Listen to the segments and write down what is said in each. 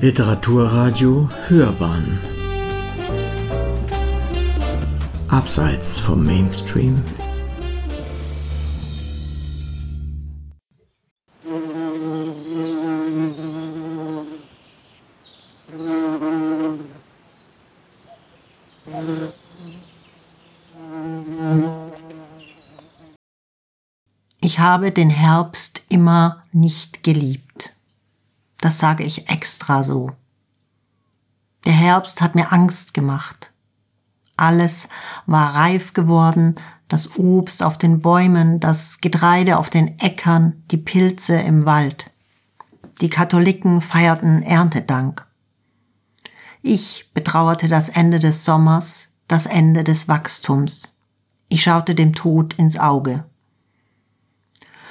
Literaturradio Hörbahn Abseits vom Mainstream Ich habe den Herbst immer nicht geliebt. Das sage ich extra so. Der Herbst hat mir Angst gemacht. Alles war reif geworden, das Obst auf den Bäumen, das Getreide auf den Äckern, die Pilze im Wald. Die Katholiken feierten Erntedank. Ich betrauerte das Ende des Sommers, das Ende des Wachstums. Ich schaute dem Tod ins Auge.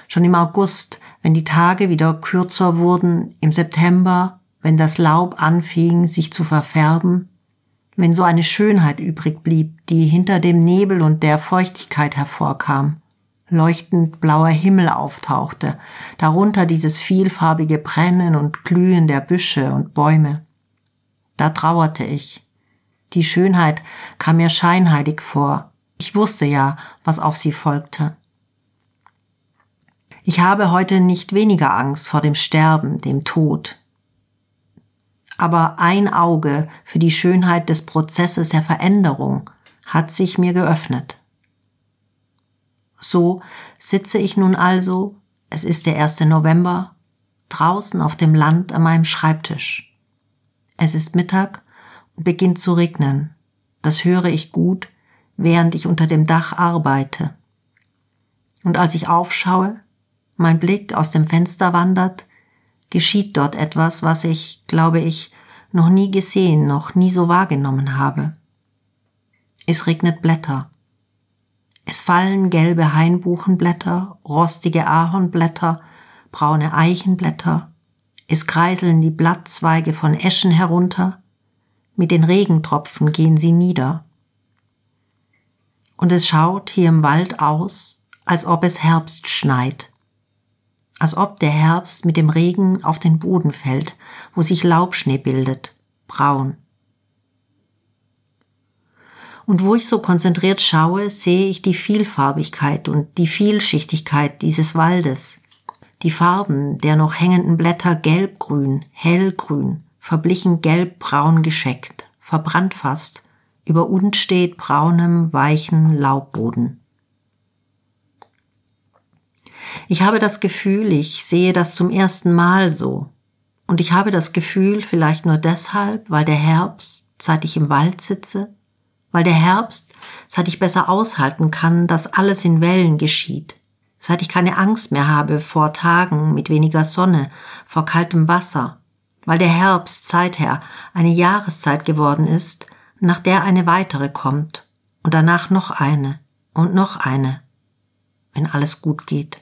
Schon im August, wenn die Tage wieder kürzer wurden, im September, wenn das Laub anfing, sich zu verfärben, wenn so eine Schönheit übrig blieb, die hinter dem Nebel und der Feuchtigkeit hervorkam, leuchtend blauer Himmel auftauchte, darunter dieses vielfarbige Brennen und Glühen der Büsche und Bäume. Da trauerte ich. Die Schönheit kam mir scheinheilig vor. Ich wusste ja, was auf sie folgte. Ich habe heute nicht weniger Angst vor dem Sterben, dem Tod. Aber ein Auge für die Schönheit des Prozesses der Veränderung hat sich mir geöffnet. So sitze ich nun also, es ist der 1. November, draußen auf dem Land an meinem Schreibtisch. Es ist Mittag und beginnt zu regnen. Das höre ich gut, während ich unter dem Dach arbeite. Und als ich aufschaue, mein Blick aus dem Fenster wandert, geschieht dort etwas, was ich, glaube ich, noch nie gesehen, noch nie so wahrgenommen habe. Es regnet Blätter. Es fallen gelbe Hainbuchenblätter, rostige Ahornblätter, braune Eichenblätter. Es kreiseln die Blattzweige von Eschen herunter. Mit den Regentropfen gehen sie nieder. Und es schaut hier im Wald aus, als ob es Herbst schneit als ob der Herbst mit dem Regen auf den Boden fällt, wo sich Laubschnee bildet, braun. Und wo ich so konzentriert schaue, sehe ich die Vielfarbigkeit und die Vielschichtigkeit dieses Waldes, die Farben der noch hängenden Blätter gelbgrün, hellgrün, verblichen gelbbraun gescheckt, verbrannt fast, über unstet braunem, weichen Laubboden. Ich habe das Gefühl, ich sehe das zum ersten Mal so. Und ich habe das Gefühl, vielleicht nur deshalb, weil der Herbst, seit ich im Wald sitze, weil der Herbst, seit ich besser aushalten kann, dass alles in Wellen geschieht, seit ich keine Angst mehr habe vor Tagen mit weniger Sonne, vor kaltem Wasser, weil der Herbst seither eine Jahreszeit geworden ist, nach der eine weitere kommt und danach noch eine und noch eine, wenn alles gut geht.